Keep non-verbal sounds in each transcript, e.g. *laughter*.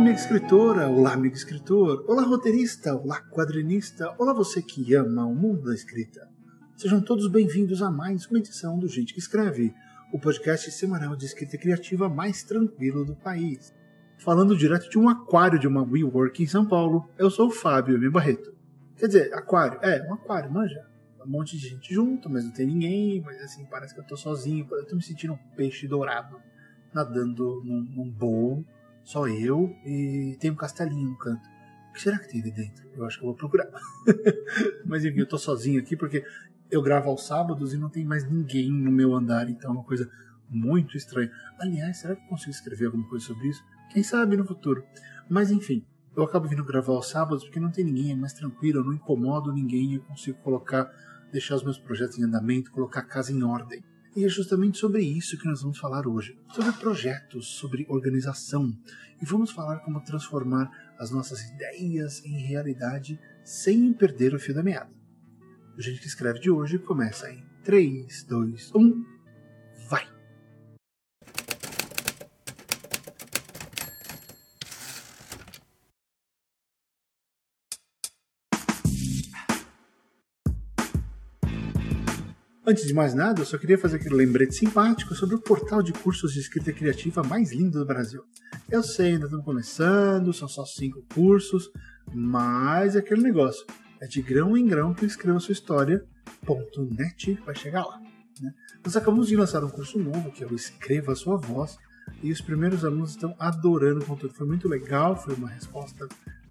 amiga escritora, olá, amigo escritor, olá, roteirista, olá, quadrinista, olá, você que ama o mundo da escrita. Sejam todos bem-vindos a mais uma edição do Gente que Escreve, o podcast semanal de escrita criativa mais tranquilo do país. Falando direto de um aquário de uma WeWork em São Paulo, eu sou o Fábio M. Barreto. Quer dizer, aquário, é, um aquário, manja. Um monte de gente junto, mas não tem ninguém, mas assim, parece que eu tô sozinho, eu tô me sentindo um peixe dourado, nadando num, num bowl só eu e tem um castelinho no canto. O que será que tem ali dentro? Eu acho que eu vou procurar. *laughs* Mas enfim, eu tô sozinho aqui porque eu gravo aos sábados e não tem mais ninguém no meu andar, então é uma coisa muito estranha. Aliás, será que eu consigo escrever alguma coisa sobre isso? Quem sabe no futuro. Mas enfim, eu acabo vindo gravar aos sábados porque não tem ninguém, é mais tranquilo, eu não incomodo ninguém, eu consigo colocar, deixar os meus projetos em andamento, colocar a casa em ordem. E é justamente sobre isso que nós vamos falar hoje. Sobre projetos, sobre organização. E vamos falar como transformar as nossas ideias em realidade sem perder o fio da meada. O Gente que Escreve de hoje começa em 3, 2, 1, Antes de mais nada, eu só queria fazer aquele lembrete simpático sobre o portal de cursos de escrita criativa mais lindo do Brasil. Eu sei, ainda estamos começando, são só cinco cursos, mas é aquele negócio. É de grão em grão que escreva sua história.net vai chegar lá. Né? Nós acabamos de lançar um curso novo, que é o Escreva a Sua Voz, e os primeiros alunos estão adorando o conteúdo. Foi muito legal, foi uma resposta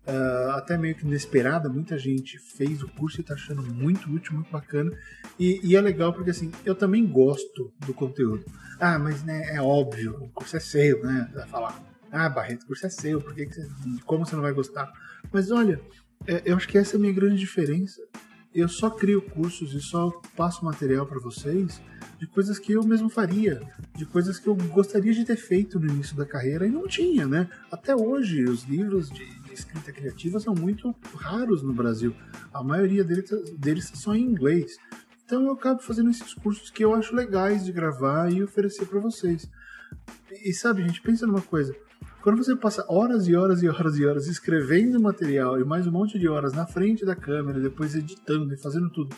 uh, até meio que inesperada. Muita gente fez o curso e está achando muito útil, muito bacana. E, e, é legal porque assim, eu também gosto do conteúdo. Ah, mas né, é óbvio, o curso é seu, né? Vai falar. Ah, Barreto, o curso é seu, por que, que você, como você não vai gostar? Mas olha, é, eu acho que essa é a minha grande diferença. Eu só crio cursos e só passo material para vocês de coisas que eu mesmo faria, de coisas que eu gostaria de ter feito no início da carreira e não tinha, né? Até hoje, os livros de escrita criativa são muito raros no Brasil. A maioria deles, deles são em inglês. Então eu acabo fazendo esses cursos que eu acho legais de gravar e oferecer para vocês. E sabe, gente, pensa numa coisa. Quando você passa horas e horas e horas e horas escrevendo material e mais um monte de horas na frente da câmera, depois editando e fazendo tudo,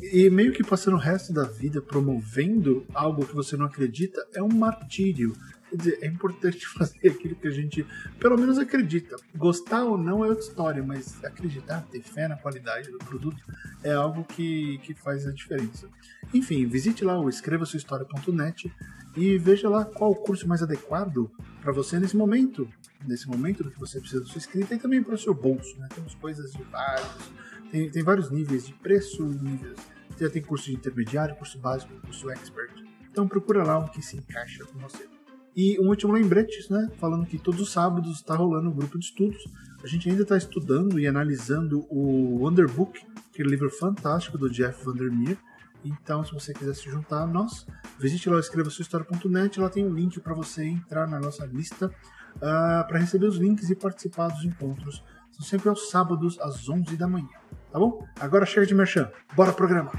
e meio que passando o resto da vida promovendo algo que você não acredita, é um martírio. Quer dizer, é importante *laughs* fazer aquilo que a gente pelo menos acredita. Gostar ou não é outra história, mas acreditar, ter fé na qualidade do produto é algo que, que faz a diferença. Enfim, visite lá o escrevasuahistoria.net e veja lá qual o curso mais adequado para você nesse momento. Nesse momento do que você precisa da sua escrita e também para o seu bolso. Né? Temos coisas de vários. Tem, tem vários níveis de preço, níveis. Já tem curso de intermediário, curso básico, curso expert. Então procura lá o que se encaixa com você. E um último lembrete, né? Falando que todos os sábados está rolando um grupo de estudos. A gente ainda está estudando e analisando o Wonderbook, aquele livro fantástico do Jeff Vandermeer. Então, se você quiser se juntar a nós, visite lá escreva sua. Lá tem um link para você entrar na nossa lista uh, ah, para receber os links e participar dos encontros. São sempre aos sábados, às 11 da manhã. Tá bom? Agora chega de merchan. Bora programar!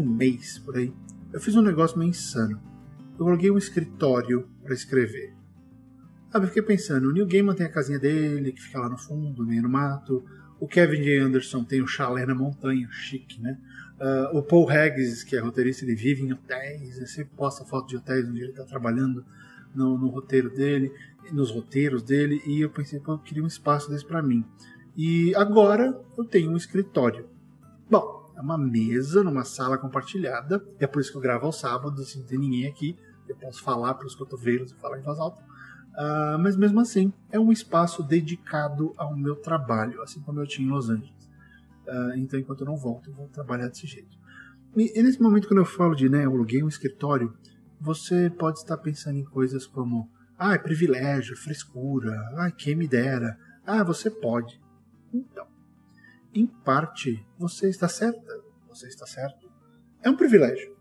Um mês por aí, eu fiz um negócio meio insano. Eu coloquei um escritório para escrever. Sabe, eu fiquei pensando, o Neil Gaiman tem a casinha dele, que fica lá no fundo, meio no mato. O Kevin J. Anderson tem o chalé na montanha, chique, né? Uh, o Paul Haggis, que é roteirista, ele vive em hotéis, ele sempre posta foto de hotéis onde ele está trabalhando no, no, roteiro dele, nos roteiros dele, e eu pensei, pô, eu queria um espaço desse para mim. E agora eu tenho um escritório. Bom, é uma mesa numa sala compartilhada. É por isso que eu gravo aos sábados, assim, não tem ninguém aqui. Eu posso falar para os cotovelos e falar em voz alta. Uh, mas mesmo assim, é um espaço dedicado ao meu trabalho, assim como eu tinha em Los Angeles. Uh, então, enquanto eu não volto, eu vou trabalhar desse jeito. E, e, nesse momento, quando eu falo de, né, eu aluguei um escritório, você pode estar pensando em coisas como, ah, é privilégio, frescura, ah, quem me dera, ah, você pode. Então, em parte, você está certa, você está certo. É um privilégio.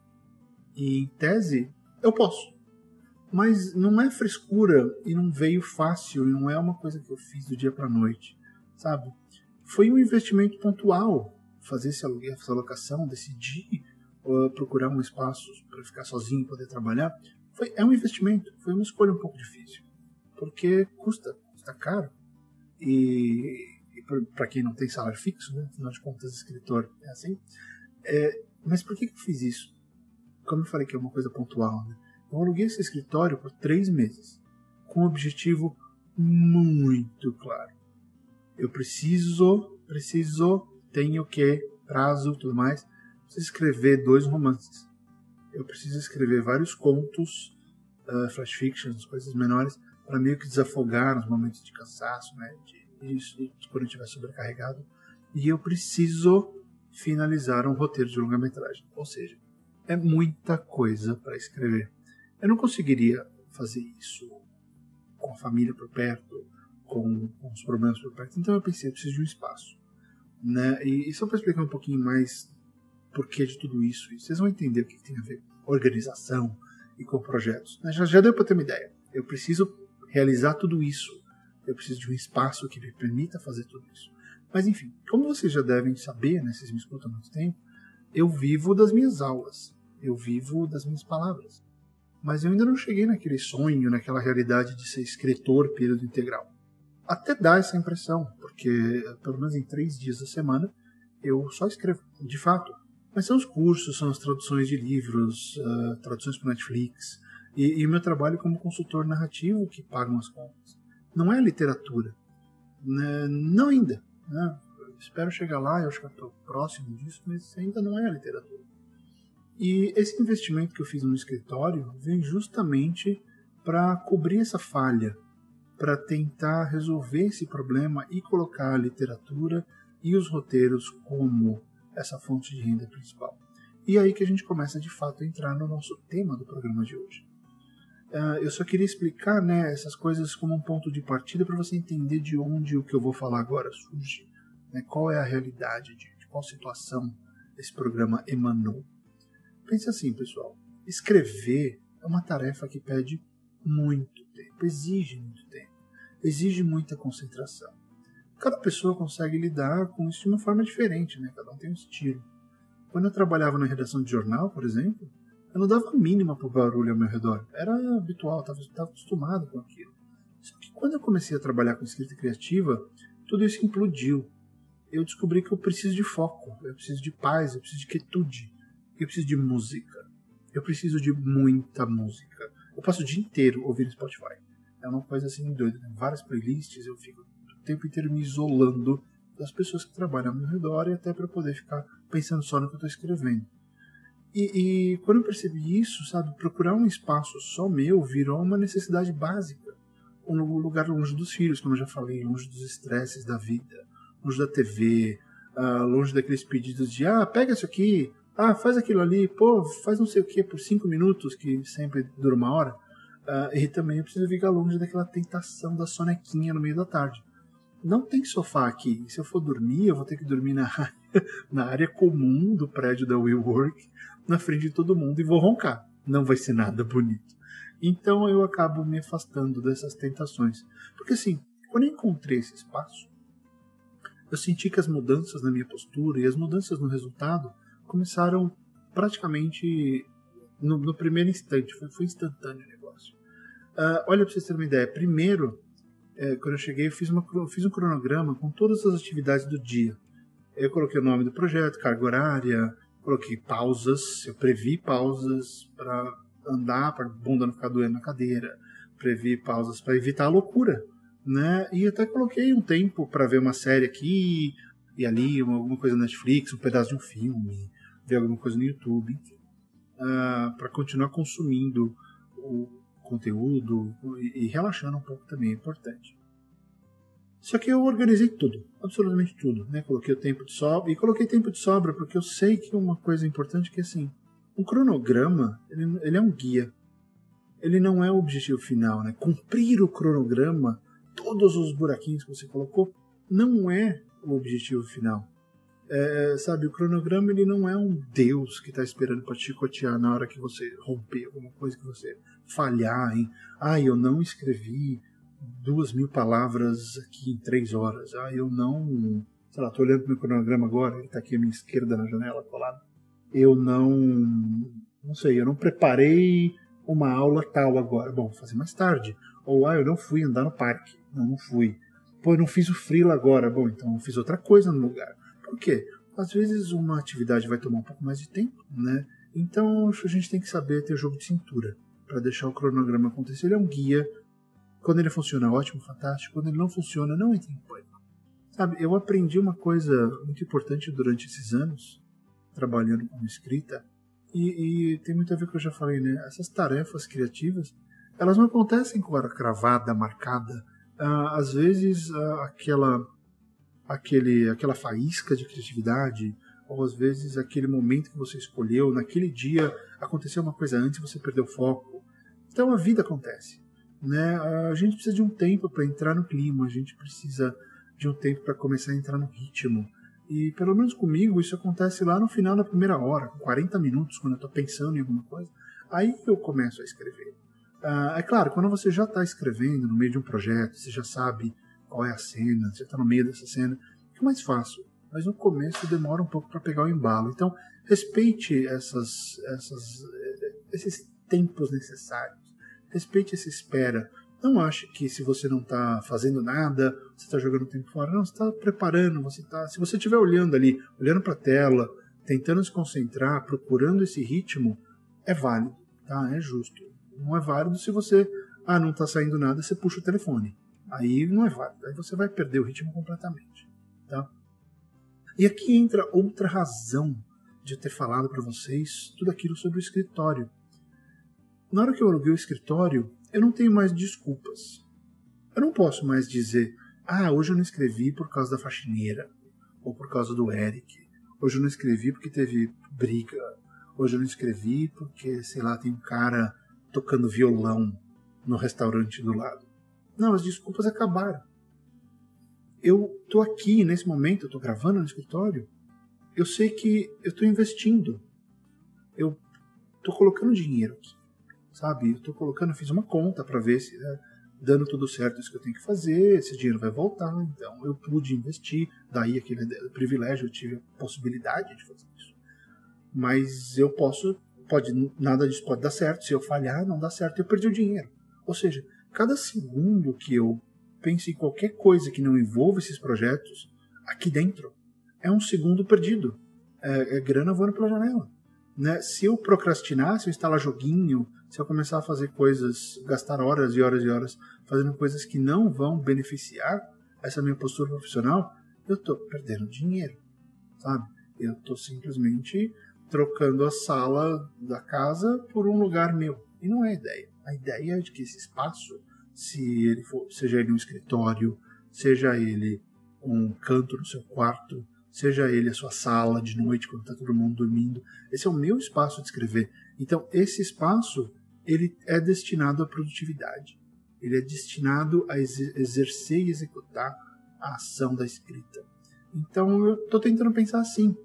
E, em tese, eu posso. Mas não é frescura e não veio fácil e não é uma coisa que eu fiz do dia para noite, sabe? Foi um investimento pontual fazer esse aluguel, essa alocação, decidir uh, procurar um espaço para ficar sozinho poder trabalhar. Foi, é um investimento, foi uma escolha um pouco difícil, porque custa, custa caro. E para quem não tem salário fixo, né, afinal de contas, escritor é assim. É, mas por que, que eu fiz isso? Como eu falei que é uma coisa pontual, né? Eu aluguei esse escritório por três meses, com um objetivo muito claro. Eu preciso, preciso, tenho que, prazo, tudo mais, preciso escrever dois romances. Eu preciso escrever vários contos, uh, flash fictions, coisas menores, para meio que desafogar nos momentos de cansaço, né, de, de quando eu estiver sobrecarregado. E eu preciso finalizar um roteiro de longa-metragem. Ou seja, é muita coisa para escrever. Eu não conseguiria fazer isso com a família por perto, com, com os problemas por perto. Então eu pensei, eu preciso de um espaço. Né? E, e só para explicar um pouquinho mais porquê de tudo isso, vocês vão entender o que tem a ver com organização e com projetos. Né? Já, já deu para ter uma ideia. Eu preciso realizar tudo isso. Eu preciso de um espaço que me permita fazer tudo isso. Mas enfim, como vocês já devem saber, né, vocês me escutam há muito tempo, eu vivo das minhas aulas. Eu vivo das minhas palavras mas eu ainda não cheguei naquele sonho, naquela realidade de ser escritor período integral. Até dá essa impressão, porque pelo menos em três dias da semana eu só escrevo, de fato. Mas são os cursos, são as traduções de livros, uh, traduções para Netflix, e, e, o meu trabalho como consultor narrativo que pagam as contas. Não é literatura. Né? Não ainda. Né? Espero chegar lá, eu acho que estou próximo disso, mas ainda não é literatura. E esse investimento que eu fiz no escritório vem justamente para cobrir essa falha, para tentar resolver esse problema e colocar a literatura e os roteiros como essa fonte de renda principal. E é aí que a gente começa de fato a entrar no nosso tema do programa de hoje. Uh, eu só queria explicar né, essas coisas como um ponto de partida para você entender de onde o que eu vou falar agora surge, né, qual é a realidade, de, de qual situação esse programa emanou. Pense assim, pessoal. Escrever é uma tarefa que pede muito tempo, exige muito tempo, exige muita concentração. Cada pessoa consegue lidar com isso de uma forma diferente, né? Cada um tem um estilo. Quando eu trabalhava na redação de jornal, por exemplo, eu não dava mínima para o barulho ao meu redor. Era habitual, estava acostumado com aquilo. Só que quando eu comecei a trabalhar com escrita criativa, tudo isso implodiu. Eu descobri que eu preciso de foco, eu preciso de paz, eu preciso de quietude. Eu preciso de música. Eu preciso de muita música. Eu passo o dia inteiro ouvindo Spotify. É uma coisa assim doida. Tem várias playlists, eu fico o tempo inteiro me isolando das pessoas que trabalham ao meu redor e até para poder ficar pensando só no que eu estou escrevendo. E, e, quando eu percebi isso, sabe, procurar um espaço só meu virou uma necessidade básica. Um lugar longe dos filhos, como eu já falei, longe dos estresses da vida, longe da TV, uh, ah, longe daqueles pedidos de ah, pega isso aqui, ah, faz aquilo ali, pô, faz não sei o que por cinco minutos, que sempre dura uma hora. Uh, e também eu preciso ficar longe daquela tentação da sonequinha no meio da tarde. Não tem sofá aqui. Se eu for dormir, eu vou ter que dormir na área, *laughs* na área comum do prédio da WeWork, na frente de todo mundo, e vou roncar. Não vai ser nada bonito. Então eu acabo me afastando dessas tentações. Porque assim, quando eu encontrei esse espaço, eu senti que as mudanças na minha postura e as mudanças no resultado começaram praticamente no, no primeiro instante, foi, foi, instantâneo o negócio. Uh, olha, para vocês terem uma ideia, primeiro, é, quando eu cheguei, eu fiz, uma, fiz um cronograma com todas as atividades do dia. Eu coloquei o nome do projeto, carga horária, coloquei pausas, eu previ pausas para andar, para bunda não ficar doendo na cadeira, previ pausas para evitar a loucura, né? E até coloquei um tempo para ver uma série aqui e ali, alguma coisa na Netflix, um pedaço de um filme, ver alguma coisa no YouTube, uh, ah, para continuar consumindo o conteúdo e, e relaxando um pouco também é importante. Só que eu organizei tudo, absolutamente tudo, né? Coloquei o tempo de sobra e coloquei tempo de sobra porque eu sei que uma coisa importante é que assim, um cronograma ele, ele é um guia, ele não é o objetivo final, né? Cumprir o cronograma, todos os buraquinhos que você colocou, não é o objetivo final. É, sabe, o cronograma ele não é um Deus que está esperando para te chicotear na hora que você romper alguma coisa, que você falhar em. Ah, eu não escrevi duas mil palavras aqui em três horas. Ah, eu não. Sei lá, tô olhando pro meu cronograma agora, ele está aqui à minha esquerda na janela, colado. Eu não. Não sei, eu não preparei uma aula tal agora. Bom, vou fazer mais tarde. Ou, ah, eu não fui andar no parque. Não, não fui. Pô, eu não fiz o freela agora. Bom, então eu fiz outra coisa no lugar. Por quê? Às vezes uma atividade vai tomar um pouco mais de tempo, né? Então a gente tem que saber ter jogo de cintura para deixar o cronograma acontecer. Ele é um guia. Quando ele funciona, ótimo, fantástico. Quando ele não funciona, não entre em pânico. Sabe, eu aprendi uma coisa muito importante durante esses anos, trabalhando com escrita, e, e tem muito a ver com o que eu já falei, né? Essas tarefas criativas, elas não acontecem com a cravada, marcada. Ah, às vezes, ah, aquela aquele, aquela faísca de criatividade, ou às vezes aquele momento que você escolheu, naquele dia aconteceu uma coisa antes e você perdeu o foco. Então a vida acontece. Né? A gente precisa de um tempo para entrar no clima, a gente precisa de um tempo para começar a entrar no ritmo. E pelo menos comigo isso acontece lá no final da primeira hora, 40 minutos, quando eu estou pensando em alguma coisa. Aí eu começo a escrever. Ah, é claro, quando você já está escrevendo no meio de um projeto, você já sabe qual é a cena, você está no meio dessa cena, fica mais fácil. Mas no começo demora um pouco para pegar o embalo. Então, respeite essas, essas, esses tempos necessários. Respeite essa espera. Não ache que se você não está fazendo nada, você está jogando tempo fora. Não, você está preparando. Você tá, se você estiver olhando ali, olhando para a tela, tentando se concentrar, procurando esse ritmo, é válido, tá? É justo. Não é válido se você, ah, não está saindo nada, você puxa o telefone. Aí não é válido, aí você vai perder o ritmo completamente. Tá? E aqui entra outra razão de ter falado para vocês tudo aquilo sobre o escritório. Na hora que eu aluguei o escritório, eu não tenho mais desculpas. Eu não posso mais dizer, ah, hoje eu não escrevi por causa da faxineira, ou por causa do Eric, hoje eu não escrevi porque teve briga, hoje eu não escrevi porque, sei lá, tem um cara tocando violão no restaurante do lado. Não, as desculpas acabaram. Eu tô aqui nesse momento, eu tô gravando no escritório, eu sei que eu tô investindo. Eu tô colocando dinheiro aqui, sabe? Eu tô colocando, fiz uma conta para ver se é, dando tudo certo isso que eu tenho que fazer, esse dinheiro vai voltar, então eu pude investir, daí aquele privilégio, eu tive a possibilidade de fazer isso. Mas eu posso, pode nada disso pode dar certo, se eu falhar, não dá certo, eu perdi o dinheiro. Ou seja, cada segundo que eu penso em qualquer coisa que não envolva esses projetos, aqui dentro, é um segundo perdido. É, é grana voando pela janela. Né? Se eu procrastinar, se eu instalar joguinho, se eu começar a fazer coisas, gastar horas e horas e horas fazendo coisas que não vão beneficiar essa minha postura profissional, eu estou perdendo dinheiro, sabe? Eu estou simplesmente trocando a sala da casa por um lugar meu. E não é ideia. A ideia é de que esse espaço, se ele for, seja ele um escritório, seja ele um canto no seu quarto, seja ele a sua sala de noite quando está todo mundo dormindo, esse é o meu espaço de escrever. Então esse espaço ele é destinado à produtividade. Ele é destinado a exercer e executar a ação da escrita. Então eu estou tentando pensar assim,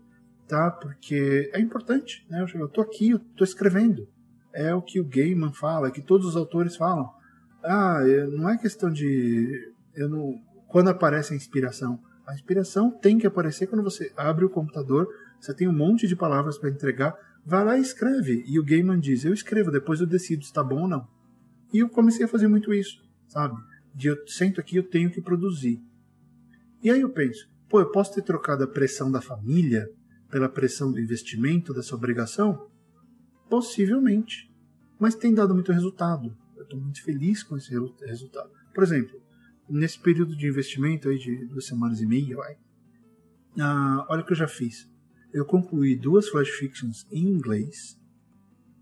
tá? Porque é importante, né? Eu estou aqui, eu estou escrevendo é o que o Gaiman fala, que todos os autores falam. Ah, não é questão de. Eu não, quando aparece a inspiração. A inspiração tem que aparecer quando você abre o computador, você tem um monte de palavras para entregar, vai lá e escreve. E o Gaiman diz: Eu escrevo, depois eu decido se está bom ou não. E eu comecei a fazer muito isso, sabe? De eu sento aqui, eu tenho que produzir. E aí eu penso: pô, eu posso ter trocado a pressão da família pela pressão do investimento, dessa obrigação? Possivelmente. Mas tem dado muito resultado. Eu estou muito feliz com esse resultado. Por exemplo, nesse período de investimento aí de duas semanas e meia, vai, ah, olha o que eu já fiz. Eu concluí duas flash fictions em inglês.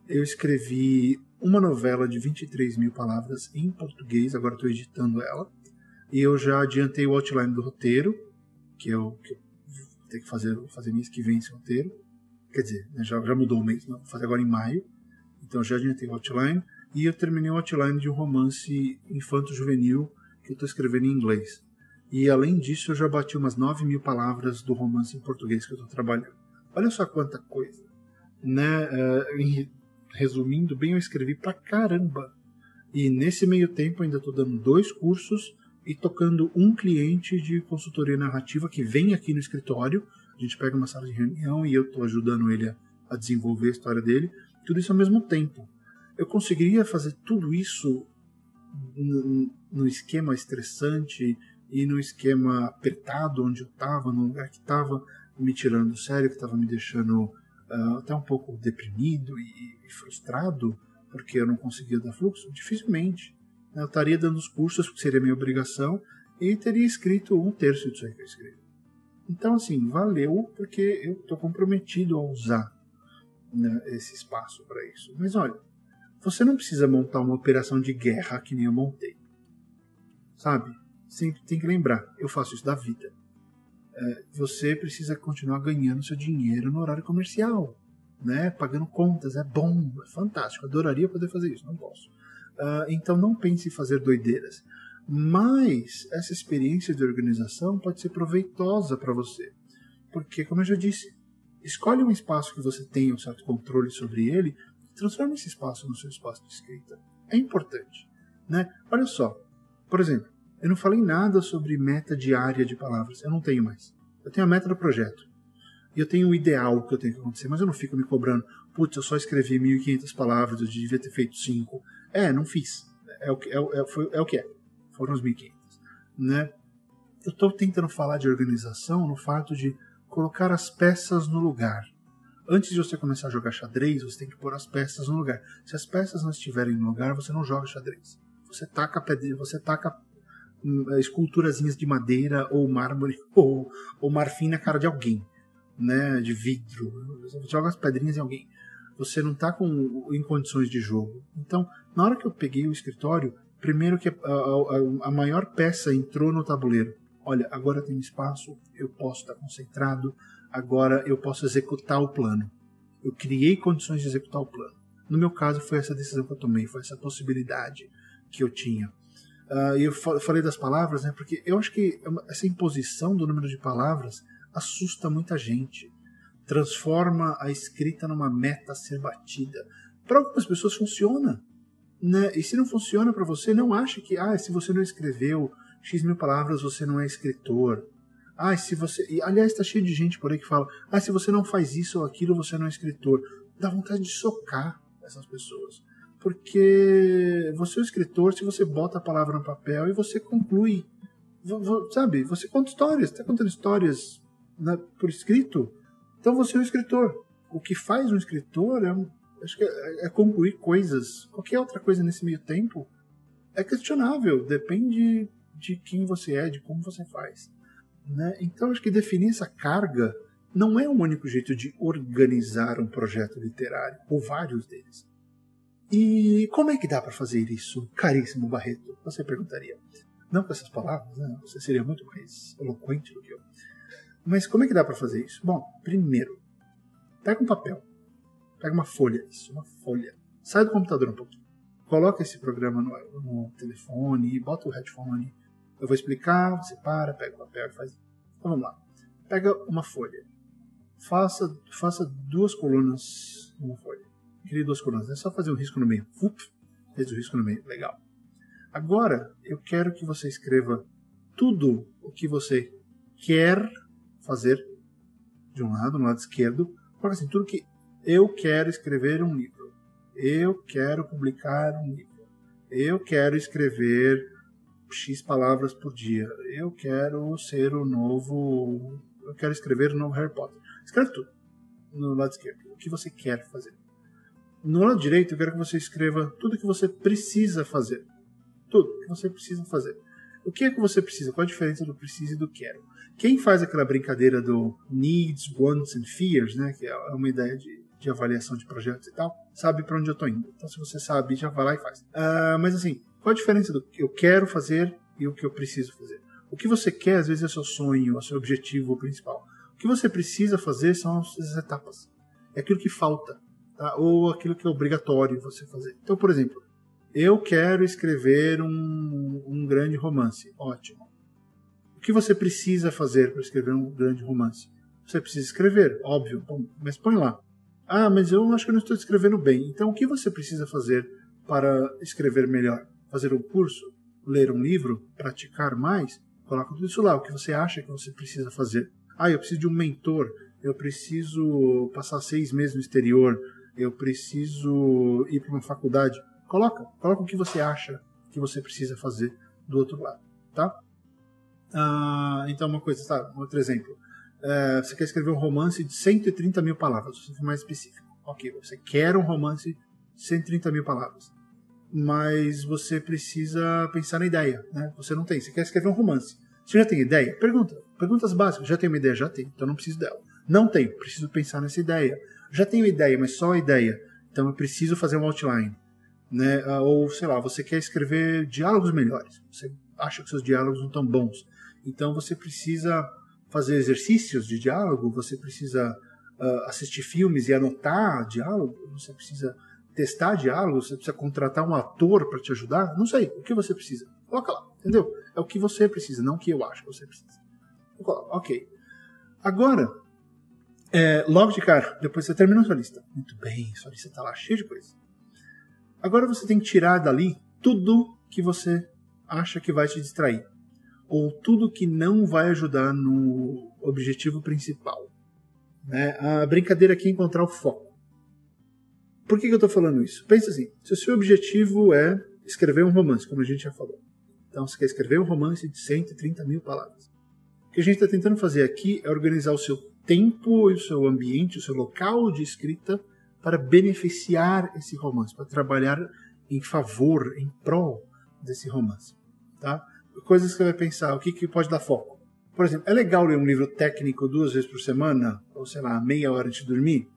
Eu escrevi uma novela de 23 mil palavras em português, agora estou editando ela. E eu já adiantei o outline do roteiro, que é o que eu vou ter que fazer, fazer mês que vem esse roteiro. Quer dizer, né, já, já mudou o mês, vou fazer agora em maio. Então já adiantei o outline. E eu terminei o outline de um romance infanto-juvenil que eu estou escrevendo em inglês. E além disso, eu já bati umas 9 mil palavras do romance em português que eu estou trabalhando. Olha só quanta coisa. Né? Uh, resumindo bem, eu escrevi pra caramba. E nesse meio tempo ainda estou dando dois cursos e tocando um cliente de consultoria narrativa que vem aqui no escritório. A gente pega uma sala de reunião e eu estou ajudando ele a, a, desenvolver a história dele. Tudo isso ao mesmo tempo. Eu conseguiria fazer tudo isso no esquema estressante e no esquema apertado onde eu estava, no lugar que estava me tirando do sério, que estava me deixando uh, até um pouco deprimido e, e frustrado porque eu não conseguia dar fluxo? Dificilmente. Eu estaria dando os cursos, que seria minha obrigação, e teria escrito um terço disso aí que eu escrevi. Então, assim, valeu, porque eu estou comprometido a usar né, esse espaço para isso. Mas olha, você não precisa montar uma operação de guerra que nem eu montei. Sabe? Sempre tem que lembrar, eu faço isso da vida. É, você precisa continuar ganhando seu dinheiro no horário comercial, né? Pagando contas, é bom, é fantástico. Adoraria poder fazer isso, não posso. Uh, então não pense em fazer doideiras. Mas essa experiência de organização pode ser proveitosa para você. Porque, como eu já disse, escolhe um espaço que você tenha um certo controle sobre ele e transforme esse espaço no seu espaço de escrita. É importante. Né? Olha só, por exemplo, eu não falei nada sobre meta diária de palavras. Eu não tenho mais. Eu tenho a meta do projeto. E eu tenho o ideal que eu tenho que acontecer, mas eu não fico me cobrando. Putz, eu só escrevi 1.500 palavras, eu devia ter feito 5. É, não fiz. É o que é, é, foi, é, o que é. Foram os 1.500. Né? Eu estou tentando falar de organização no fato de colocar as peças no lugar. Antes de você começar a jogar xadrez, você tem que pôr as peças no lugar. Se as peças não estiverem no lugar, você não joga xadrez. Você taca pedra, você taca hum, esculturazinhas de madeira ou mármore *laughs* ou, ou marfim na cara de alguém, né, de vidro. Você joga as pedrinhas em alguém você não está em condições de jogo. Então, na hora que eu peguei o escritório, primeiro que a, a, a maior peça entrou no tabuleiro. Olha, agora tem espaço, eu posso estar concentrado, agora eu posso executar o plano. Eu criei condições de executar o plano. No meu caso, foi essa decisão que eu tomei, foi essa possibilidade que eu tinha. Uh, eu falei das palavras, né, porque eu acho que essa imposição do número de palavras assusta muita gente transforma a escrita numa meta a ser batida. Para algumas pessoas funciona. Né? E se não funciona para você, não acha que ah, se você não escreveu X mil palavras, você não é escritor. Ah, se você. E, aliás, está cheio de gente por aí que fala: ah, se você não faz isso ou aquilo, você não é escritor. Dá vontade de socar essas pessoas. Porque você é o escritor se você bota a palavra no papel e você conclui. Sabe? Você conta histórias. Está contando histórias né, por escrito então você é um escritor. O que faz um escritor é, acho que é, é concluir coisas. Qualquer outra coisa nesse meio tempo é questionável. Depende de quem você é, de como você faz. Né? Então acho que definir essa carga não é o único jeito de organizar um projeto literário, ou vários deles. E como é que dá para fazer isso, caríssimo Barreto? Você perguntaria. Não com essas palavras, né? você seria muito mais eloquente do que eu. Mas como é que dá para fazer isso? Bom, primeiro, pega um papel, pega uma folha, isso, uma folha. Sai do computador um pouquinho. Coloca esse programa no, no telefone, bota o headphone. Eu vou explicar, você para, pega o papel e faz. Então vamos lá. Pega uma folha. Faça, faça duas colunas numa folha. Crie duas colunas. É só fazer um risco no meio. Up, fez o risco no meio. Legal. Agora, eu quero que você escreva tudo o que você quer fazer de um lado, no lado esquerdo, coloca assim, tudo que eu quero escrever um livro, eu quero publicar um livro, eu quero escrever X palavras por dia, eu quero ser o novo, eu quero escrever o novo Harry Potter. Escreve tudo no lado esquerdo, o que você quer fazer. No lado direito, eu quero que você escreva tudo que você precisa fazer. Tudo que você precisa fazer. O que é que você precisa? Qual a diferença do precisa e do quero? Quem faz aquela brincadeira do needs, wants and fears, né, que é uma ideia de, de avaliação de projetos e tal, sabe para onde eu estou indo. Então, se você sabe, já vai lá e faz. Uh, mas assim, qual a diferença do que eu quero fazer e o que eu preciso fazer? O que você quer, às vezes, é o seu sonho, é o seu objetivo principal. O que você precisa fazer são as etapas. É aquilo que falta, tá? ou aquilo que é obrigatório você fazer. Então, por exemplo, eu quero escrever um, um grande romance. Ótimo que você precisa fazer para escrever um grande romance? Você precisa escrever, óbvio, bom, mas põe lá. Ah, mas eu acho que eu não estou escrevendo bem. Então, o que você precisa fazer para escrever melhor? Fazer um curso? Ler um livro? Praticar mais? Coloca tudo isso lá, o que você acha que você precisa fazer. Ah, eu preciso de um mentor, eu preciso passar seis meses no exterior, eu preciso ir para uma faculdade. Coloca, coloca o que você acha que você precisa fazer do outro lado, tá? Ah, então, uma coisa, tá? Outro exemplo. É, você quer escrever um romance de 130 mil palavras, você for mais específico. Ok, você quer um romance de 130 mil palavras. Mas você precisa pensar na ideia, né? Você não tem. Você quer escrever um romance. Você já tem ideia? Pergunta. Perguntas básicas. Já tem uma ideia? Já tem. Então não preciso dela. Não tenho. Preciso pensar nessa ideia. Já tenho ideia, mas só a ideia. Então eu preciso fazer um outline. Né? Ah, ou, sei lá, você quer escrever diálogos melhores. Você acha que seus diálogos não estão bons. Então você precisa fazer exercícios de diálogo, você precisa uh, assistir filmes e anotar diálogo, você precisa testar diálogo, você precisa contratar um ator para te ajudar. Não sei, o que você precisa? Coloca lá, entendeu? É o que você precisa, não o que eu acho que você precisa. Ok. Agora, é, logo de cara, depois você terminou sua lista. Muito bem, sua lista está lá cheia de coisa. Agora você tem que tirar dali tudo que você acha que vai te distrair. Ou tudo que não vai ajudar no objetivo principal. Né? A brincadeira aqui é encontrar o foco. Por que, que eu estou falando isso? Pensa assim: se o seu objetivo é escrever um romance, como a gente já falou, então você quer escrever um romance de 130 mil palavras. O que a gente está tentando fazer aqui é organizar o seu tempo o seu ambiente, o seu local de escrita para beneficiar esse romance, para trabalhar em favor, em prol desse romance. Tá? Coisas que você vai pensar, o que, que pode dar foco? Por exemplo, é legal ler um livro técnico duas vezes por semana, ou sei lá, meia hora antes de dormir?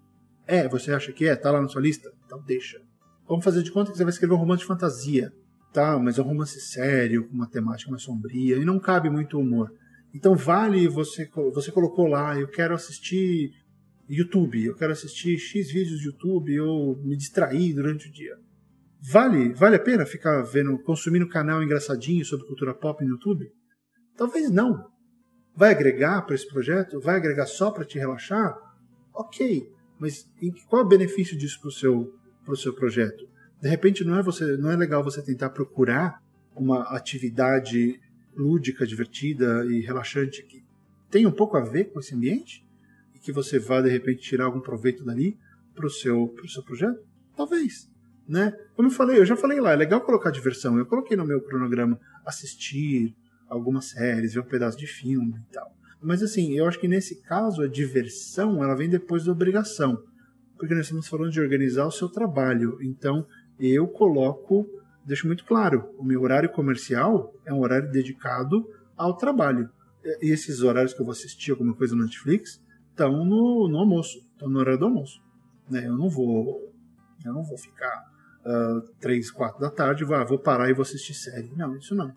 É, você acha que é? Tá lá na sua lista? Então deixa. Vamos fazer de conta que você vai escrever um romance de fantasia. Tá, mas é um romance sério, com uma temática mais sombria, e não cabe muito humor. Então vale você, você colocou lá, eu quero assistir YouTube, eu quero assistir X vídeos de YouTube ou me distrair durante o dia. Vale, vale a pena ficar vendo, consumindo canal engraçadinho sobre cultura pop no YouTube? Talvez não. Vai agregar para esse projeto? Vai agregar só para te relaxar? Ok, mas qual é o benefício disso para o seu, pro seu projeto? De repente não é você, não é legal você tentar procurar uma atividade lúdica, divertida e relaxante que tem um pouco a ver com esse ambiente e que você vá de repente tirar algum proveito dali para o seu, pro seu projeto? Talvez. Né? Como eu falei, eu já falei lá, é legal colocar diversão. Eu coloquei no meu cronograma assistir algumas séries, ver um pedaço de filme e tal. Mas assim, eu acho que nesse caso a diversão ela vem depois da obrigação. Porque nós estamos falando de organizar o seu trabalho. Então, eu coloco deixo muito claro: o meu horário comercial é um horário dedicado ao trabalho. E esses horários que eu vou assistir alguma coisa no Netflix estão no, no almoço, estão no horário do almoço. Né? Eu não vou, eu não vou ficar uh, três, quatro da tarde, vou, vou parar e vou assistir série. Não, isso não.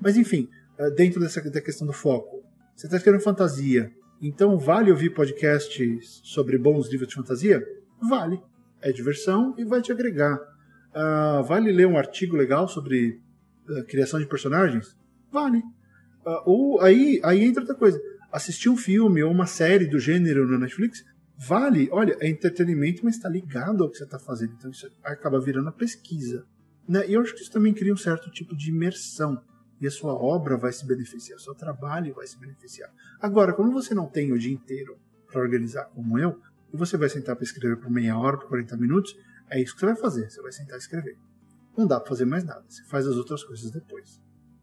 Mas enfim, uh, dentro dessa da questão do foco, você está escrevendo fantasia, então vale ouvir podcasts sobre bons livros de fantasia? Vale. É diversão e vai te agregar Uh, vale ler um artigo legal sobre uh, criação de personagens? Vale. Uh, ou aí, aí entra outra coisa. Assistir um filme ou uma série do gênero no Netflix? Vale. Olha, é entretenimento, mas está ligado ao que você está fazendo. Então isso acaba virando a pesquisa. Né? E eu acho que isso também cria um certo tipo de imersão. E a sua obra vai se beneficiar, o seu trabalho vai se beneficiar. Agora, como você não tem o dia inteiro para organizar como eu, e você vai sentar para escrever por meia hora, por 40 minutos, é isso que você vai fazer, você vai sentar e escrever. Não dá para fazer mais nada, você faz as outras coisas depois.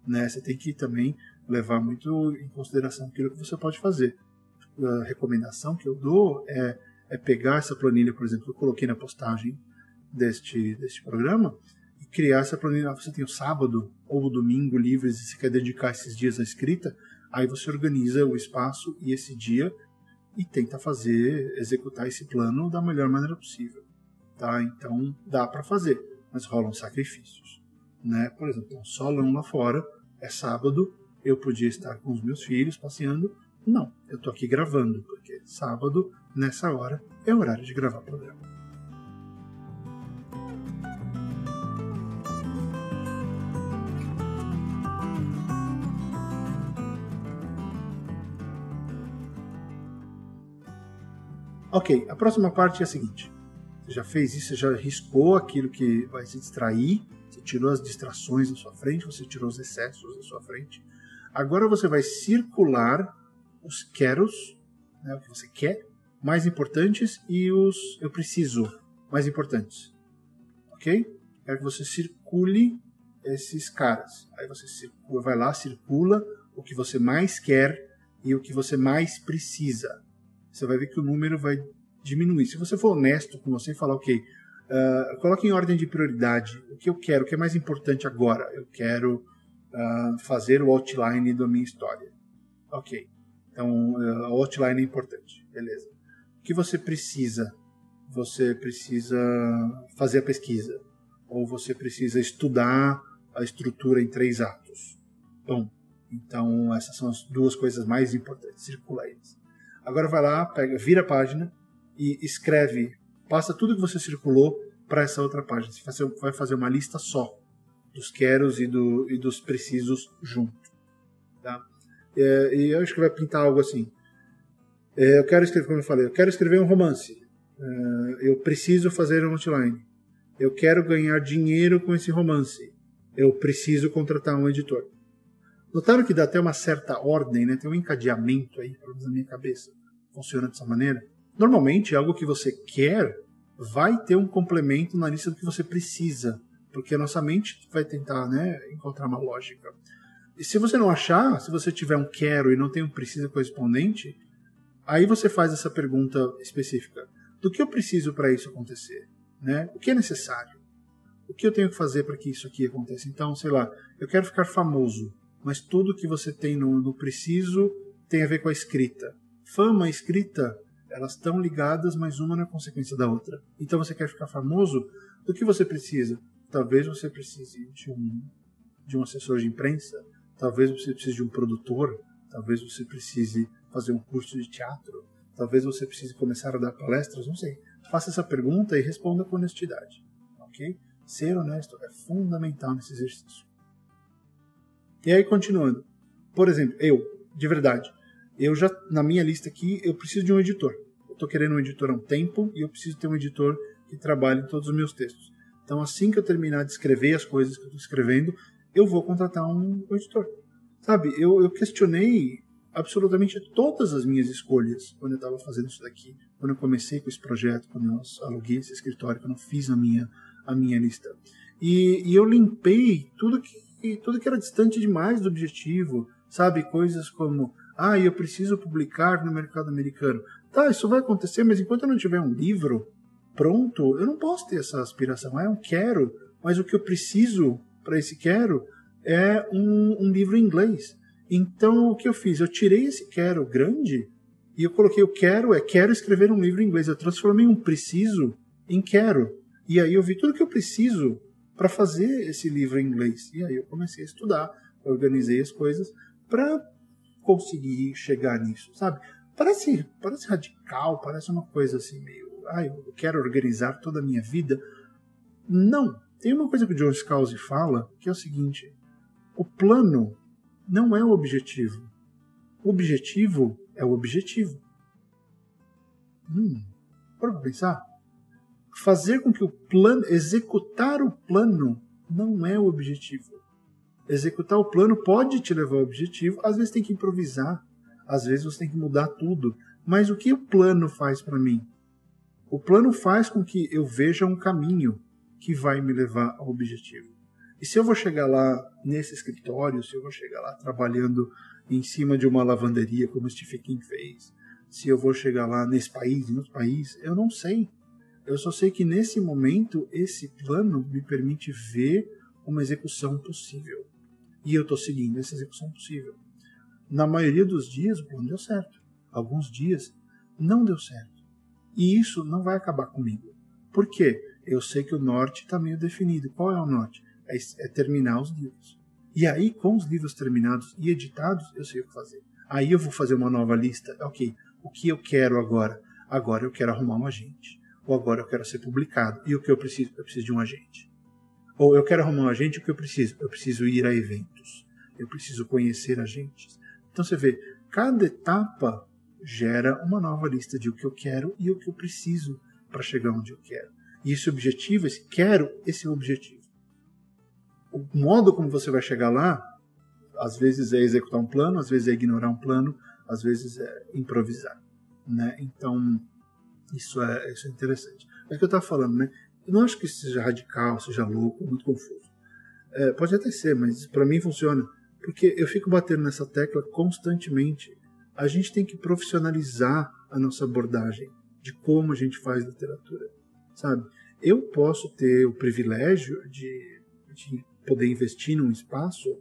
Né? Você tem que também levar muito em consideração aquilo que você pode fazer. Recomendação que eu dou é, é pegar essa planilha, por exemplo, que eu coloquei na postagem deste, deste programa, e criar essa planilha. Você tem o sábado ou o domingo livres e você quer dedicar esses dias à escrita, aí você organiza o espaço e esse dia e tenta fazer, executar esse plano da melhor maneira possível. Tá? Então dá para fazer, mas rolam sacrifícios. Né? Por exemplo, um solão lá fora, é sábado, eu podia estar com os meus filhos passeando. Não, eu tô aqui gravando, porque sábado, nessa hora, é horário de gravar o programa. Ok, a próxima parte é a seguinte. Você já fez isso, você já riscou aquilo que vai se distrair, você tirou as distrações da sua frente, você tirou os excessos da sua frente. Agora você vai circular os queros, né, o que você quer, mais importantes, e os eu preciso, mais importantes. Ok? Quero que você circule esses caras. Aí você circula, vai lá, circula o que você mais quer e o que você mais precisa. Você vai ver que o número vai diminuir. Se você for honesto com você e falar, ok, uh, coloque em ordem de prioridade o que eu quero, o que é mais importante agora. Eu quero uh, fazer o outline da minha história. Ok. Então, o outline é importante. Beleza. O que você precisa? Você precisa fazer a pesquisa. Ou você precisa estudar a estrutura em três atos. Bom, então essas são as duas coisas mais importantes. Circula eles. Agora vai lá, pega, vira a página e escreve, passa tudo que você circulou para essa outra página. Você vai fazer uma lista só dos queros e, do, e dos precisos junto. É, e eu acho que vai pintar algo assim. É, eu quero escrever, como eu falei, eu quero escrever um romance. É, eu preciso fazer um outline. Eu quero ganhar dinheiro com esse romance. Eu preciso contratar um editor. Notaram que dá até uma certa ordem, né? tem um encadeamento aí, pelo menos na minha cabeça. Funciona dessa maneira. Normalmente, algo que você quer vai ter um complemento na lista do que você precisa, porque a nossa mente vai tentar né, encontrar uma lógica. E se você não achar, se você tiver um quero e não tem um precisa correspondente, aí você faz essa pergunta específica: do que eu preciso para isso acontecer? Né? O que é necessário? O que eu tenho que fazer para que isso aqui aconteça? Então, sei lá, eu quero ficar famoso, mas tudo que você tem no, no preciso tem a ver com a escrita. Fama e escrita, elas estão ligadas, mas uma não é consequência da outra. Então você quer ficar famoso? Do que você precisa? Talvez você precise de um, de um assessor de imprensa, talvez você precise de um produtor, talvez você precise fazer um curso de teatro, talvez você precise começar a dar palestras, não sei. Faça essa pergunta e responda com honestidade, ok? Ser honesto é fundamental nesse exercício. E aí, continuando. Por exemplo, eu, de verdade, eu já, na minha lista aqui, eu preciso de um editor. Eu estou querendo um editor há um tempo e eu preciso ter um editor que trabalhe em todos os meus textos. Então, assim que eu terminar de escrever as coisas que eu estou escrevendo, eu vou contratar um, editor. Sabe, eu, eu questionei absolutamente todas as minhas escolhas quando eu estava fazendo isso daqui, quando eu comecei com esse projeto, quando eu aluguei esse escritório, quando eu fiz a minha, a minha lista. E, e eu limpei tudo que tudo que era distante demais do objetivo, sabe? Coisas como, ah, eu preciso publicar no mercado americano. Tá, isso vai acontecer, mas enquanto eu não tiver um livro pronto, eu não posso ter essa aspiração. Ah, eu quero, mas o que eu preciso para esse quero é um, um livro em inglês. Então, o que eu fiz? Eu tirei esse quero grande e eu coloquei o quero é quero escrever um livro em inglês. Eu transformei um preciso em quero. E aí eu vi tudo que eu preciso para fazer esse livro em inglês. E aí eu comecei a estudar, organizei as coisas para conseguir chegar nisso, sabe? Parece, parece radical, parece uma coisa assim meio, ah, eu quero organizar toda a minha vida. Não, tem uma coisa que o John Scalzi fala, que é o seguinte: o plano não é o objetivo. O objetivo é o objetivo. Hum, para pensar fazer com que o plano, executar o plano, não é o objetivo. Executar o plano pode te levar ao objetivo, às vezes tem que improvisar, às vezes você tem que mudar tudo. Mas o que o plano faz para mim? O plano faz com que eu veja um caminho que vai me levar ao objetivo. E se eu vou chegar lá nesse escritório, se eu vou chegar lá trabalhando em cima de uma lavanderia, como Stephen King fez, se eu vou chegar lá nesse país, em outro país, eu não sei. Eu só sei que nesse momento esse plano me permite ver uma execução possível. E eu estou seguindo essa execução possível. Na maioria dos dias o plano deu certo. Alguns dias não deu certo. E isso não vai acabar comigo. Por quê? Eu sei que o norte está meio definido. Qual é o norte? É, é terminar os livros. E aí, com os livros terminados e editados, eu sei o que fazer. Aí eu vou fazer uma nova lista. Ok, o que eu quero agora? Agora eu quero arrumar um agente ou agora eu quero ser publicado. E o que eu preciso? Eu preciso de um agente. Ou eu quero arrumar um agente, o que eu preciso? Eu preciso ir a eventos. Eu preciso conhecer agentes. Então você vê, cada etapa gera uma nova lista de o que eu quero e o que eu preciso para chegar onde eu quero. E esse objetivo, esse quero, esse é o objetivo. O modo como você vai chegar lá, às vezes é executar um plano, às vezes é ignorar um plano, às vezes é improvisar. Né? Então, isso é, isso é interessante. É o que eu estava falando, né? Eu não acho que isso seja radical, seja louco, muito confuso. É, pode até ser, mas para mim funciona. Porque eu fico batendo nessa tecla constantemente. A gente tem que profissionalizar a nossa abordagem de como a gente faz literatura, sabe? Eu posso ter o privilégio de, de poder investir num espaço,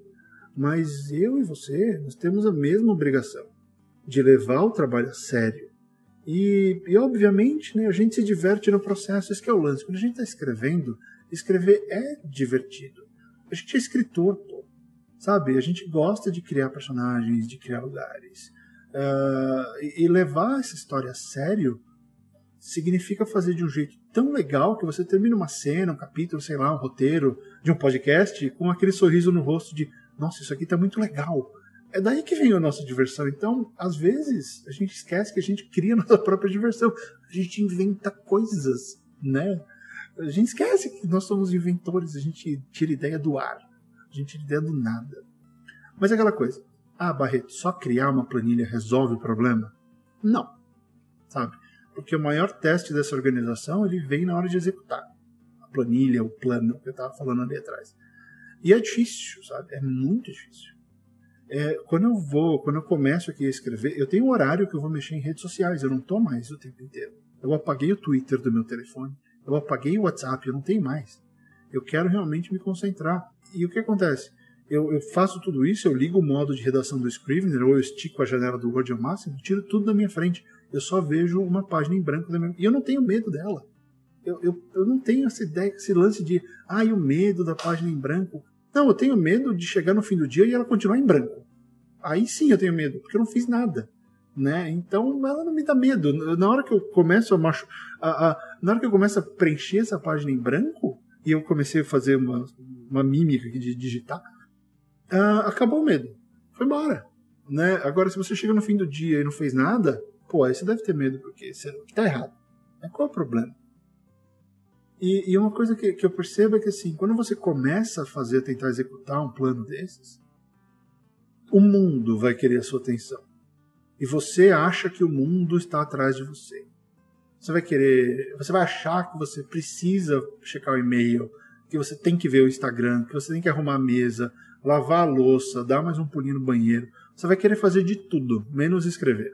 mas eu e você, nós temos a mesma obrigação de levar o trabalho a sério. E, e obviamente, né, a gente se diverte no processo, esse é o lance. Quando a gente está escrevendo, escrever é divertido. A gente é escritor, pô, sabe? A gente gosta de criar personagens, de criar lugares. Uh, e levar essa história a sério significa fazer de um jeito tão legal que você termina uma cena, um capítulo, sei lá, um roteiro de um podcast com aquele sorriso no rosto de nossa, isso aqui tá muito legal. É daí que vem a nossa diversão. Então, às vezes, a gente esquece que a gente cria a nossa *laughs* própria diversão. A gente inventa coisas, né? A gente esquece que nós somos inventores, a gente tira ideia do ar, a gente tira ideia do nada. Mas é aquela coisa, ah, Barreto, só criar uma planilha resolve o problema? Não, sabe? Porque o maior teste dessa organização ele vem na hora de executar a planilha, o plano que eu estava falando ali atrás. E é difícil, sabe? É muito difícil. É, quando eu vou, quando eu começo aqui a escrever, eu tenho um horário que eu vou mexer em redes sociais, eu não estou mais o tempo inteiro. Eu apaguei o Twitter do meu telefone, eu apaguei o WhatsApp, eu não tenho mais. Eu quero realmente me concentrar. E o que acontece? Eu, eu, faço tudo isso, eu ligo o modo de redação do Scrivener, ou eu estico a janela do Word ao máximo, tiro tudo da minha frente eu só vejo uma página em branco da minha... E eu não tenho medo dela. Eu, eu, eu não tenho essa ideia, esse lance de, ah, o medo da página em branco. Não, eu tenho medo de chegar no fim do dia e ela continuar em branco. Aí sim eu tenho medo, porque eu não fiz nada. Né? Então ela não me dá medo. Na hora que eu começo a, machu... a, a, na hora que eu começo a preencher essa página em branco e eu comecei a fazer uma, uma mímica de digitar, uh, acabou o medo. Foi embora. Né? Agora, se você chega no fim do dia e não fez nada, Pô, aí você deve ter medo, porque você tá errado. Mas qual é o problema? E, e uma coisa que, que eu percebo é que assim, quando você começa a fazer, tentar executar um plano desses, o mundo vai querer a sua atenção. E você acha que o mundo está atrás de você. Você vai querer, você vai achar que você precisa checar o e-mail, que você tem que ver o Instagram, que você tem que arrumar a mesa, lavar a louça, dar mais um pulinho no banheiro. Você vai querer fazer de tudo, menos escrever.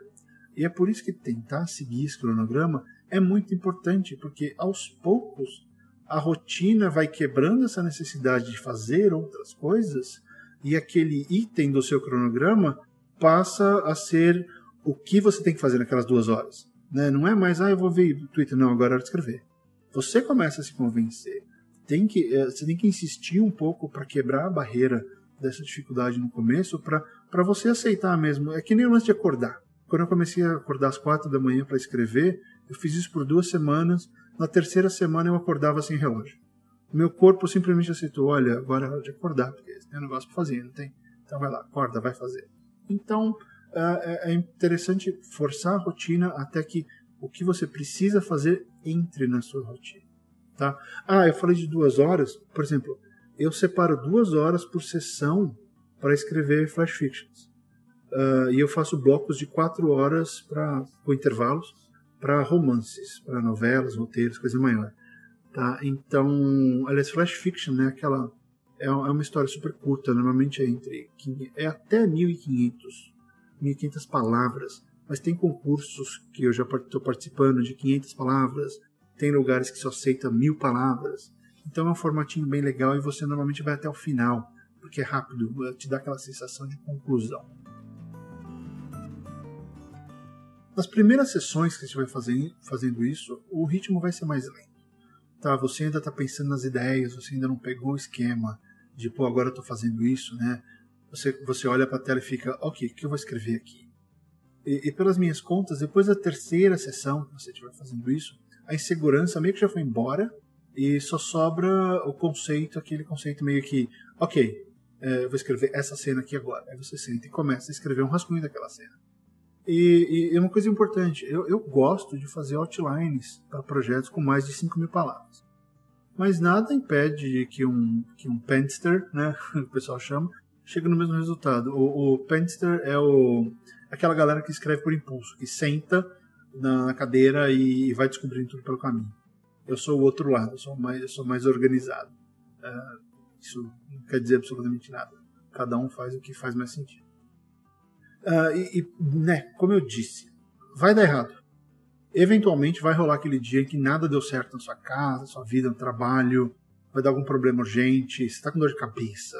E é por isso que tentar seguir esse cronograma é muito importante, porque aos poucos a rotina vai quebrando essa necessidade de fazer outras coisas e aquele item do seu cronograma passa a ser o que você tem que fazer naquelas duas horas. Né? Não é mais, ah, eu vou ver o Twitter, não, agora é hora de escrever. Você começa a se convencer. Tem que, eh, você tem que insistir um pouco para quebrar a barreira dessa dificuldade no começo, para você aceitar mesmo. É que nem o lance de acordar. Quando eu comecei a acordar às quatro da manhã para escrever, eu fiz isso por duas semanas. Na terceira semana eu acordava sem relógio. O meu corpo simplesmente aceitou: olha, agora é hora de acordar, porque tem um negócio para fazer, não tem? Então vai lá, acorda, vai fazer. Então é, é interessante forçar a rotina até que o que você precisa fazer entre na sua rotina. Tá? Ah, eu falei de duas horas. Por exemplo, eu separo duas horas por sessão para escrever flash fictions. Uh, e eu faço blocos de quatro horas pra, com intervalos para romances, para novelas, roteiros, coisa maior. Tá? Então, aliás, flash fiction, né? Aquela é, é uma história super curta, normalmente é entre é até 1500, 1500 palavras, mas tem concursos que eu já estou participando de 500 palavras, tem lugares que só aceita mil palavras. Então é um formatinho bem legal e você normalmente vai até o final, porque é rápido, te dá aquela sensação de conclusão. Nas primeiras sessões que você vai fazer, fazendo isso, o ritmo vai ser mais lento. Tá? Você ainda está pensando nas ideias, você ainda não pegou o esquema de, pô, agora estou fazendo isso, né? Você, você olha para a tela e fica, ok, o que eu vou escrever aqui? E, e, pelas minhas contas, depois da terceira sessão que você estiver fazendo isso, a insegurança meio que já foi embora e só sobra o conceito, aquele conceito meio que, ok, é, vou escrever essa cena aqui agora. Aí você senta e começa a escrever um rascunho daquela cena. E, e, uma coisa importante, eu, eu gosto de fazer outlines para projetos com mais de 5 mil palavras. Mas nada impede que um, que um pentster, né, *laughs* o pessoal chama, chegue no mesmo resultado. O, o pentster é o, aquela galera que escreve por impulso, que senta na cadeira e, e vai descobrindo tudo pelo caminho. Eu sou o outro lado, eu sou mais, eu sou mais organizado. Uh, isso não quer dizer absolutamente nada. Cada um faz o que faz mais sentido. Uh, e, e, né, como eu disse, vai dar errado. Eventualmente vai rolar aquele dia em que nada deu certo na sua casa, na sua vida, no trabalho, vai dar algum problema urgente, você está com dor de cabeça,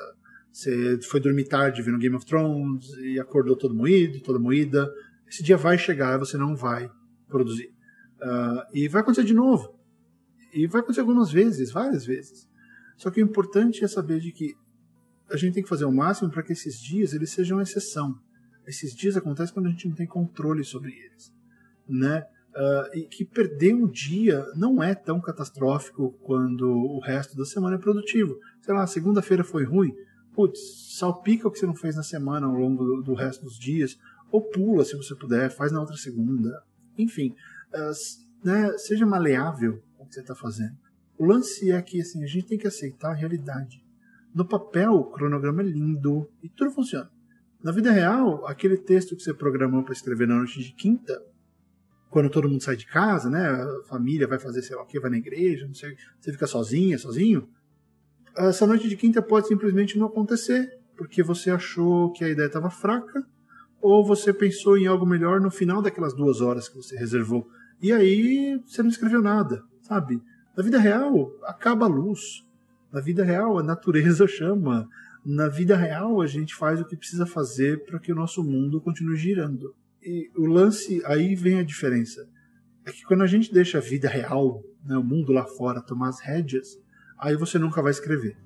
você foi dormir tarde vendo Game of Thrones e acordou todo moído, toda moída. Esse dia vai chegar e você não vai produzir. Uh, e vai acontecer de novo. E vai acontecer algumas vezes, várias vezes. Só que o importante é saber de que a gente tem que fazer o máximo para que esses dias eles sejam exceção esses dias acontecem quando a gente não tem controle sobre eles, né? Uh, e que perder um dia não é tão catastrófico quando o resto da semana é produtivo. Sei lá, segunda-feira foi ruim, putz, salpica o que você não fez na semana ao longo do, do resto dos dias, ou pula se você puder, faz na outra segunda. Enfim, uh, né, seja maleável o que você está fazendo. O lance é que assim, a gente tem que aceitar a realidade. No papel, o cronograma é lindo e tudo funciona. Na vida real, aquele texto que você programou para escrever na noite de quinta, quando todo mundo sai de casa, né? A família vai fazer sei lá o que, vai na igreja, não sei, você fica sozinha, sozinho. Essa noite de quinta pode simplesmente não acontecer, porque você achou que a ideia estava fraca, ou você pensou em algo melhor no final daquelas duas horas que você reservou. E aí você não escreveu nada, sabe? Na vida real, acaba a luz. Na vida real, a natureza *laughs* chama na vida real a gente faz o que precisa fazer para que o nosso mundo continue girando. E o lance, aí vem a diferença. É que quando a gente deixa a vida real, né, o mundo lá fora, tomar as rédeas, aí você nunca vai escrever.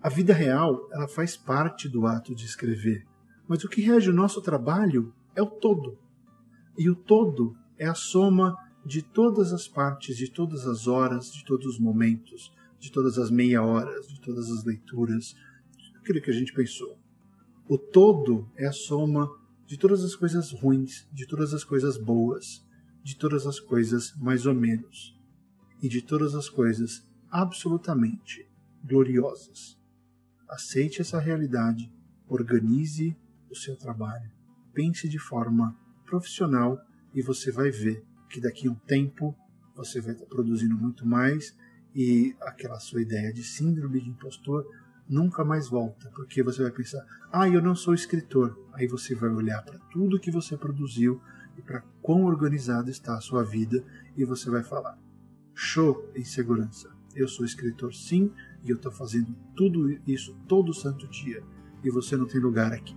A vida real, ela faz parte do ato de escrever. Mas o que rege o nosso trabalho é o todo. E o todo é a soma de todas as partes, de todas as horas, de todos os momentos, de todas as meia horas, de todas as leituras, tudo aquilo que a gente pensou. O todo é a soma de todas as coisas ruins, de todas as coisas boas, de todas as coisas mais ou menos, e de todas as coisas absolutamente gloriosas. Aceite essa realidade, organize o seu trabalho, pense de forma profissional e você vai ver que daqui a um tempo você vai estar produzindo muito mais e aquela sua ideia de síndrome de impostor nunca mais volta, porque você vai pensar: ah, eu não sou escritor. Aí você vai olhar para tudo que você produziu e para quão organizada está a sua vida e você vai falar: show em segurança. Eu sou escritor sim e eu estou fazendo tudo isso todo santo dia e você não tem lugar aqui.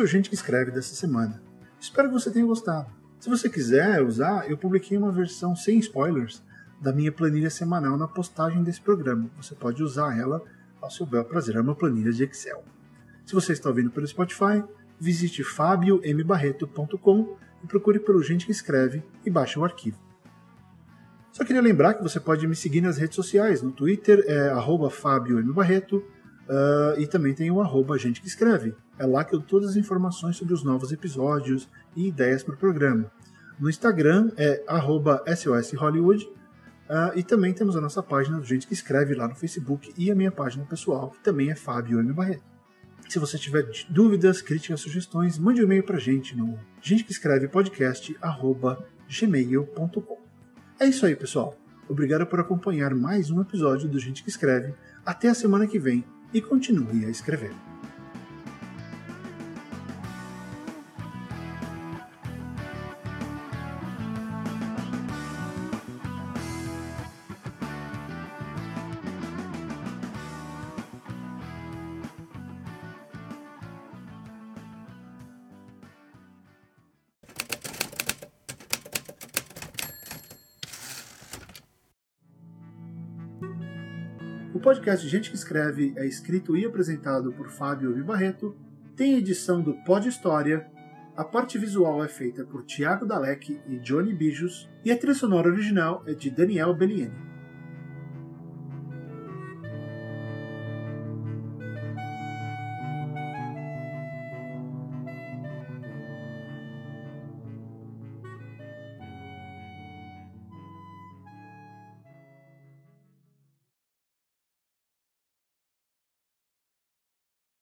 Foi o Gente que Escreve dessa semana. Espero que você tenha gostado. Se você quiser usar, eu publiquei uma versão sem spoilers da minha planilha semanal na postagem desse programa. Você pode usar ela ao seu bel prazer. É uma planilha de Excel. Se você está ouvindo pelo Spotify, visite fabiombarreto.com e procure pelo Gente que Escreve e baixe o arquivo. Só queria lembrar que você pode me seguir nas redes sociais. No Twitter é @fabiombarreto uh, e também tem o arroba Gente que Escreve. É lá que eu todas as informações sobre os novos episódios e ideias para o programa. No Instagram é @soshollywood uh, e também temos a nossa página do Gente que Escreve lá no Facebook e a minha página pessoal, que também é Fábio M. Barreto. Se você tiver dúvidas, críticas, sugestões, mande um e-mail para gente no gente que escreve podcast gmail.com. É isso aí, pessoal. Obrigado por acompanhar mais um episódio do Gente que Escreve. Até a semana que vem e continue a escrever. Podcast Gente que Escreve é escrito e apresentado por Fábio Vibarreto, tem edição do Pod História, a parte visual é feita por Tiago Dalek e Johnny Bijos, e a trilha sonora original é de Daniel Bellieni.